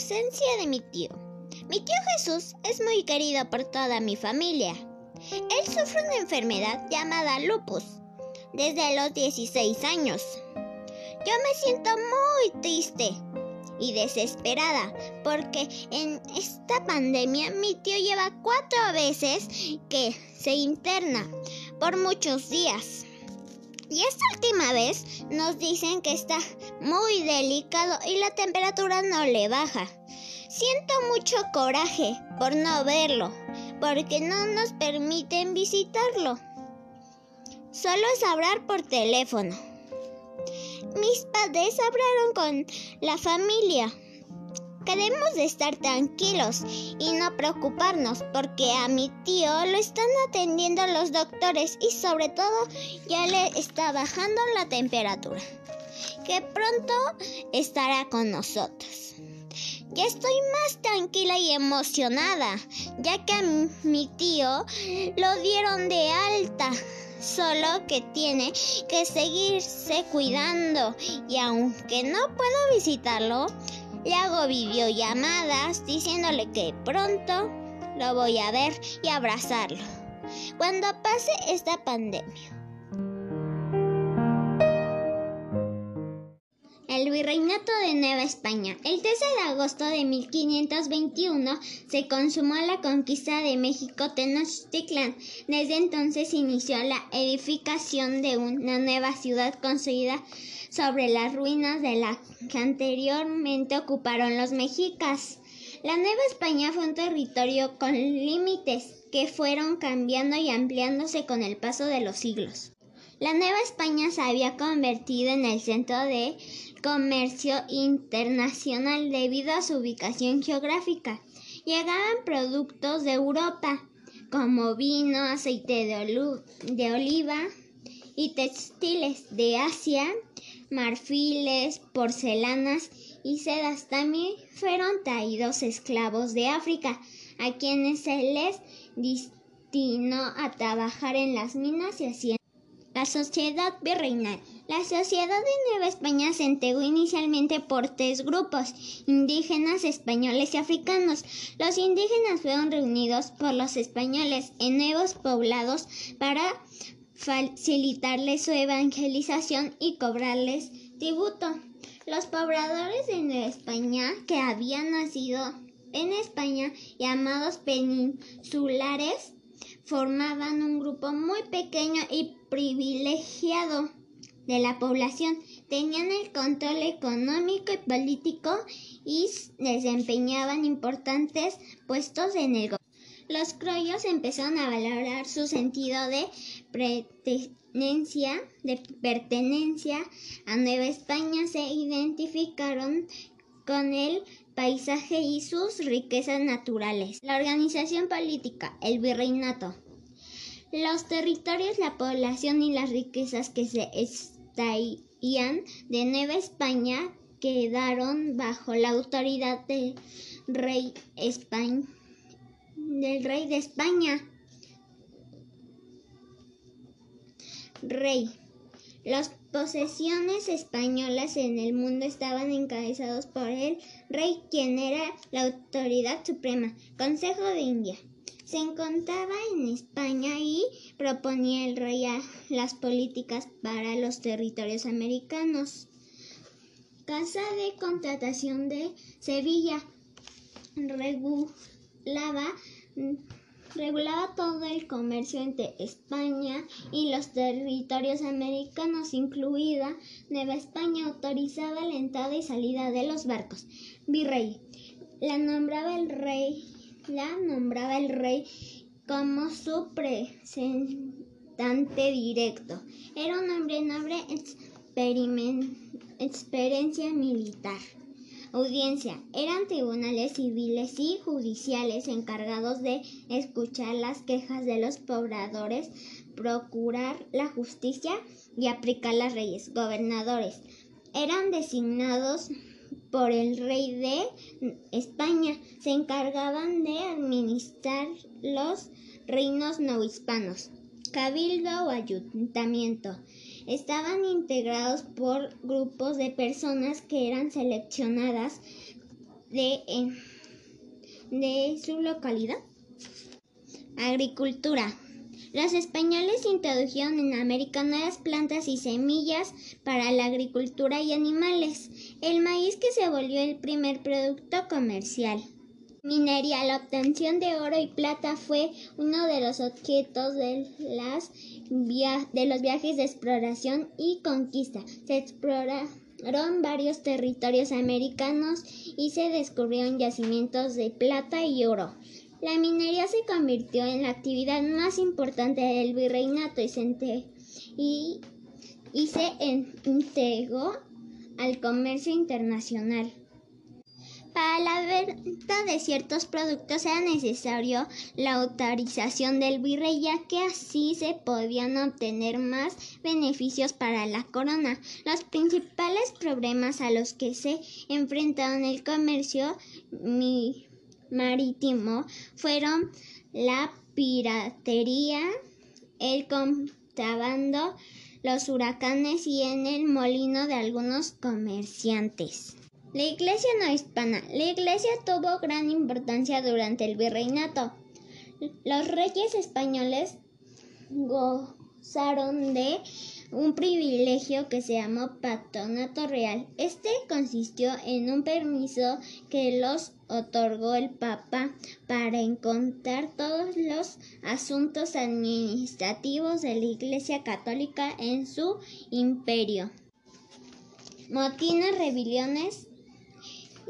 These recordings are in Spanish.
ausencia de mi tío. Mi tío Jesús es muy querido por toda mi familia. Él sufre una enfermedad llamada lupus desde los 16 años. Yo me siento muy triste y desesperada porque en esta pandemia mi tío lleva cuatro veces que se interna por muchos días. Y esta última vez nos dicen que está muy delicado y la temperatura no le baja. Siento mucho coraje por no verlo, porque no nos permiten visitarlo. Solo es hablar por teléfono. Mis padres hablaron con la familia. Queremos estar tranquilos y no preocuparnos porque a mi tío lo están atendiendo los doctores y sobre todo ya le está bajando la temperatura, que pronto estará con nosotros. Ya estoy más tranquila y emocionada, ya que a mi tío lo dieron de alta solo que tiene que seguirse cuidando y aunque no puedo visitarlo, le hago videollamadas diciéndole que pronto lo voy a ver y abrazarlo cuando pase esta pandemia. El virreinato de Nueva España. El 13 de agosto de 1521 se consumó la conquista de México Tenochtitlan. Desde entonces inició la edificación de una nueva ciudad construida sobre las ruinas de la que anteriormente ocuparon los mexicas. La Nueva España fue un territorio con límites que fueron cambiando y ampliándose con el paso de los siglos. La Nueva España se había convertido en el centro de comercio internacional debido a su ubicación geográfica. Llegaban productos de Europa como vino, aceite de, oliva y textiles de Asia, marfiles, porcelanas y sedas. También fueron traídos esclavos de África, a quienes se les destinó a trabajar en las minas y haciendas. La sociedad virreinal. La sociedad de Nueva España se integró inicialmente por tres grupos, indígenas, españoles y africanos. Los indígenas fueron reunidos por los españoles en nuevos poblados para facilitarles su evangelización y cobrarles tributo. Los pobladores de Nueva España que habían nacido en España, llamados peninsulares, formaban un grupo muy pequeño y privilegiado de la población. Tenían el control económico y político y desempeñaban importantes puestos en el gobierno. Los croyos empezaron a valorar su sentido de pertenencia, de pertenencia a Nueva España, se identificaron con el paisaje y sus riquezas naturales. La organización política, el virreinato. Los territorios, la población y las riquezas que se extraían de Nueva España quedaron bajo la autoridad del rey del rey de España. Rey. Las posesiones españolas en el mundo estaban encabezados por el rey, quien era la autoridad suprema. Consejo de India. Se encontraba en España y proponía el rey las políticas para los territorios americanos. Casa de Contratación de Sevilla regulaba regulaba todo el comercio entre España y los territorios americanos, incluida Nueva España, autorizaba la entrada y salida de los barcos. Virrey. La nombraba el rey, la nombraba el rey como su representante directo. Era un hombre noble experiencia militar. Audiencia. Eran tribunales civiles y judiciales encargados de escuchar las quejas de los pobladores, procurar la justicia y aplicar las leyes. Gobernadores. Eran designados por el rey de España. Se encargaban de administrar los reinos no hispanos. Cabildo o ayuntamiento estaban integrados por grupos de personas que eran seleccionadas de, de su localidad. Agricultura. Los españoles introdujeron en América nuevas plantas y semillas para la agricultura y animales. El maíz que se volvió el primer producto comercial. Minería. La obtención de oro y plata fue uno de los objetos de, las de los viajes de exploración y conquista. Se exploraron varios territorios americanos y se descubrieron yacimientos de plata y oro. La minería se convirtió en la actividad más importante del virreinato y se, y, se integró al comercio internacional. Para la venta de ciertos productos era necesario la autorización del virrey, ya que así se podían obtener más beneficios para la corona. Los principales problemas a los que se enfrentaron el comercio marítimo fueron la piratería, el contrabando, los huracanes y en el molino de algunos comerciantes. La iglesia no hispana. La iglesia tuvo gran importancia durante el virreinato. Los reyes españoles gozaron de un privilegio que se llamó patronato real. Este consistió en un permiso que los otorgó el Papa para encontrar todos los asuntos administrativos de la Iglesia Católica en su imperio. Motines, rebeliones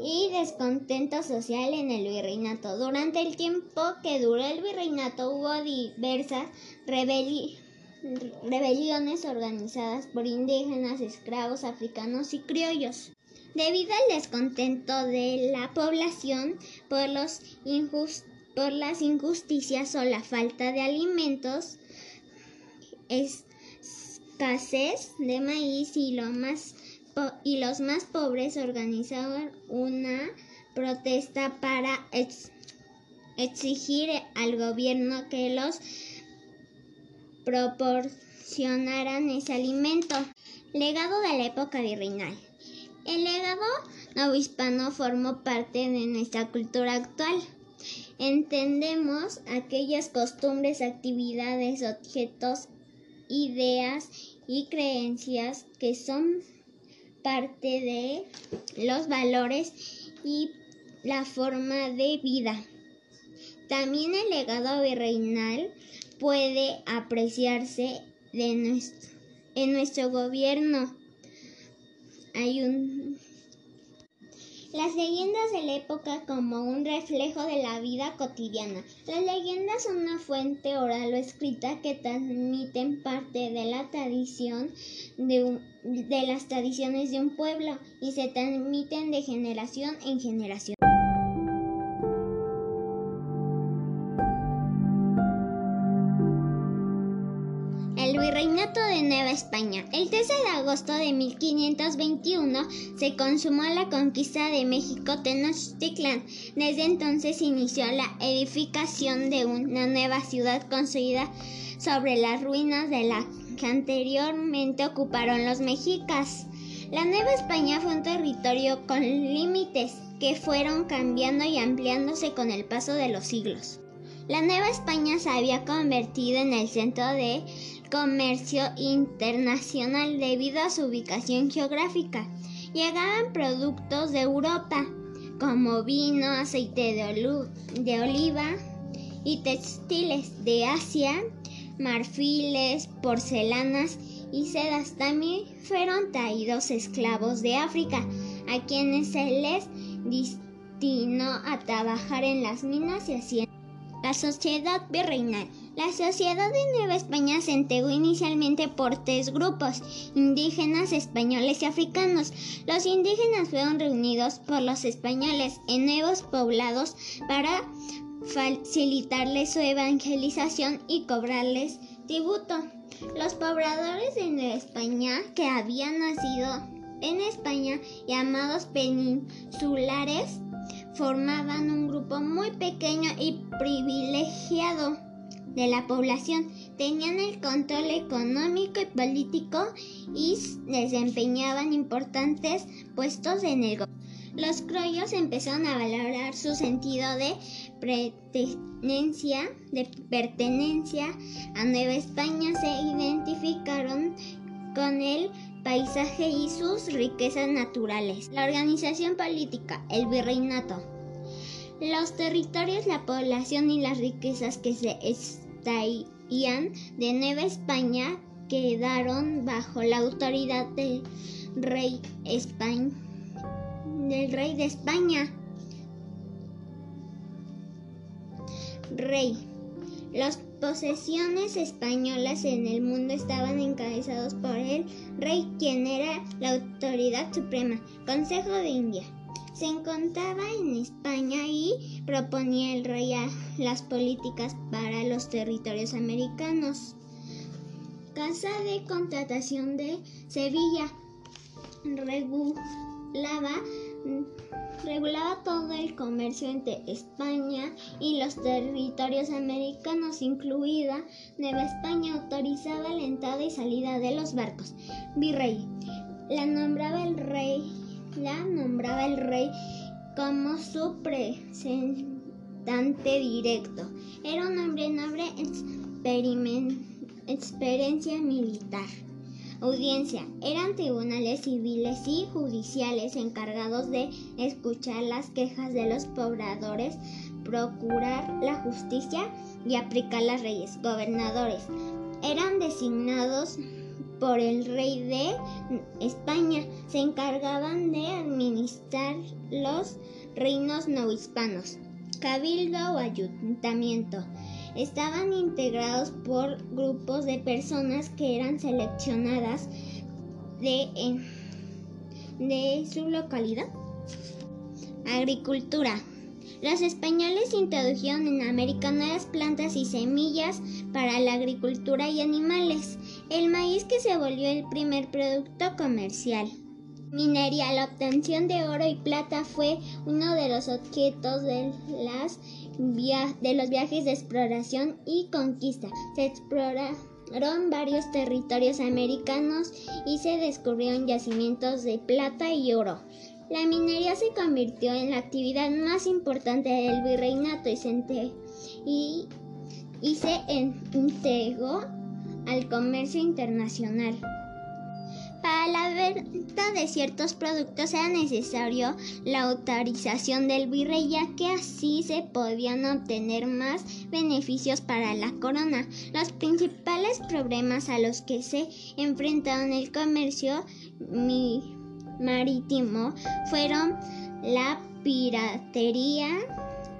y descontento social en el virreinato. Durante el tiempo que duró el virreinato hubo diversas rebeliones rebeliones organizadas por indígenas, esclavos africanos y criollos. Debido al descontento de la población por, los por las injusticias o la falta de alimentos, escasez de maíz y, lo más y los más pobres organizaron una protesta para exigir al gobierno que los proporcionaran ese alimento. Legado de la época virreinal. El legado novohispano formó parte de nuestra cultura actual. Entendemos aquellas costumbres, actividades, objetos, ideas y creencias que son parte de los valores y la forma de vida. También el legado virreinal puede apreciarse en nuestro gobierno. Hay un las leyendas de la época como un reflejo de la vida cotidiana. Las leyendas son una fuente oral o escrita que transmiten parte de la tradición de, de las tradiciones de un pueblo y se transmiten de generación en generación. España. El 13 de agosto de 1521 se consumó la conquista de México Tenochtitlan. Desde entonces inició la edificación de una nueva ciudad construida sobre las ruinas de la que anteriormente ocuparon los mexicas. La Nueva España fue un territorio con límites que fueron cambiando y ampliándose con el paso de los siglos. La Nueva España se había convertido en el centro de comercio internacional debido a su ubicación geográfica. Llegaban productos de Europa como vino, aceite de, oliva y textiles de Asia, marfiles, porcelanas y sedas. También fueron traídos esclavos de África, a quienes se les destinó a trabajar en las minas y haciendas. La sociedad virreinal. La sociedad de Nueva España se integró inicialmente por tres grupos, indígenas, españoles y africanos. Los indígenas fueron reunidos por los españoles en nuevos poblados para facilitarles su evangelización y cobrarles tributo. Los pobladores de Nueva España que habían nacido en España, llamados peninsulares, formaban un grupo muy pequeño y privilegiado de la población. Tenían el control económico y político y desempeñaban importantes puestos en el gobierno. Los criollos empezaron a valorar su sentido de pertenencia, de pertenencia a Nueva España, se identificaron con el paisaje y sus riquezas naturales. La organización política, el virreinato. Los territorios, la población y las riquezas que se extraían de Nueva España quedaron bajo la autoridad del rey España del rey de España. Rey. Las posesiones españolas en el mundo estaban encabezados por el rey, quien era la autoridad suprema. Consejo de India. Se encontraba en España y proponía el rey las políticas para los territorios americanos. Casa de Contratación de Sevilla regulaba todo el comercio entre España y los territorios americanos, incluida Nueva España, autorizaba la entrada y salida de los barcos. Virrey. La nombraba el rey, la nombraba el rey como su representante directo. Era un hombre noble experiencia militar. Audiencia. Eran tribunales civiles y judiciales encargados de escuchar las quejas de los pobladores, procurar la justicia y aplicar las leyes. Gobernadores. Eran designados por el rey de España. Se encargaban de administrar los reinos no hispanos. Cabildo o ayuntamiento estaban integrados por grupos de personas que eran seleccionadas de, de su localidad. Agricultura. Los españoles introdujeron en América nuevas plantas y semillas para la agricultura y animales. El maíz que se volvió el primer producto comercial. Minería. La obtención de oro y plata fue uno de los objetos de las de los viajes de exploración y conquista. Se exploraron varios territorios americanos y se descubrieron yacimientos de plata y oro. La minería se convirtió en la actividad más importante del virreinato y se, y, y se integró al comercio internacional. Para la venta de ciertos productos era necesario la autorización del virrey, ya que así se podían obtener más beneficios para la corona. Los principales problemas a los que se enfrentaron el comercio marítimo fueron la piratería,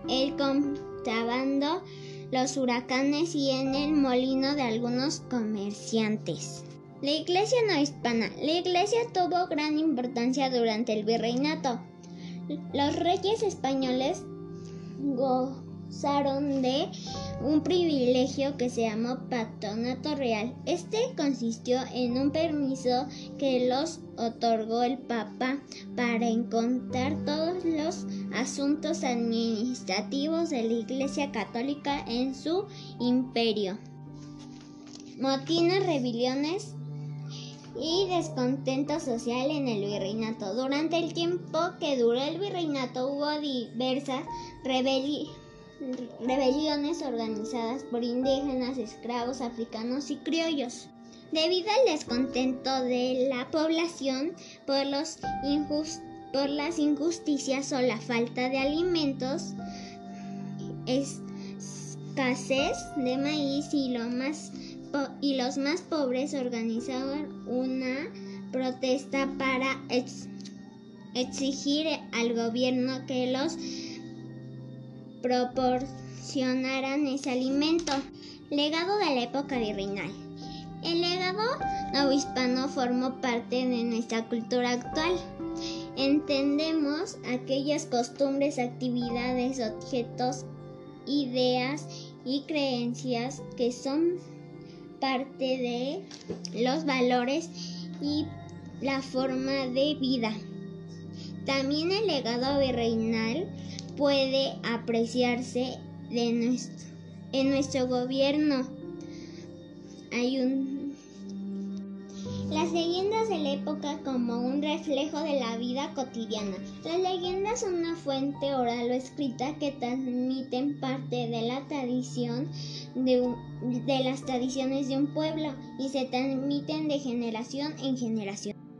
el contrabando, los huracanes y en el molino de algunos comerciantes. La iglesia no hispana. La iglesia tuvo gran importancia durante el virreinato. Los reyes españoles gozaron de un privilegio que se llamó patronato real. Este consistió en un permiso que los otorgó el Papa para encontrar todos los asuntos administrativos de la Iglesia Católica en su imperio. Motines, rebeliones y descontento social en el virreinato. Durante el tiempo que duró el virreinato hubo diversas rebeliones organizadas por indígenas, esclavos, africanos y criollos. Debido al descontento de la población por, los por las injusticias o la falta de alimentos, escasez de maíz y más y los más pobres organizaron una protesta para exigir al gobierno que los proporcionaran ese alimento. Legado de la época virreinal. El legado novohispano formó parte de nuestra cultura actual. Entendemos aquellas costumbres, actividades, objetos, ideas y creencias que son parte de los valores y la forma de vida. También el legado virreinal puede apreciarse de en nuestro gobierno. Hay un Las leyendas de la época como un reflejo de la vida cotidiana. Las leyendas son una fuente oral o escrita que transmiten parte de la tradición de, de las tradiciones de un pueblo y se transmiten de generación en generación.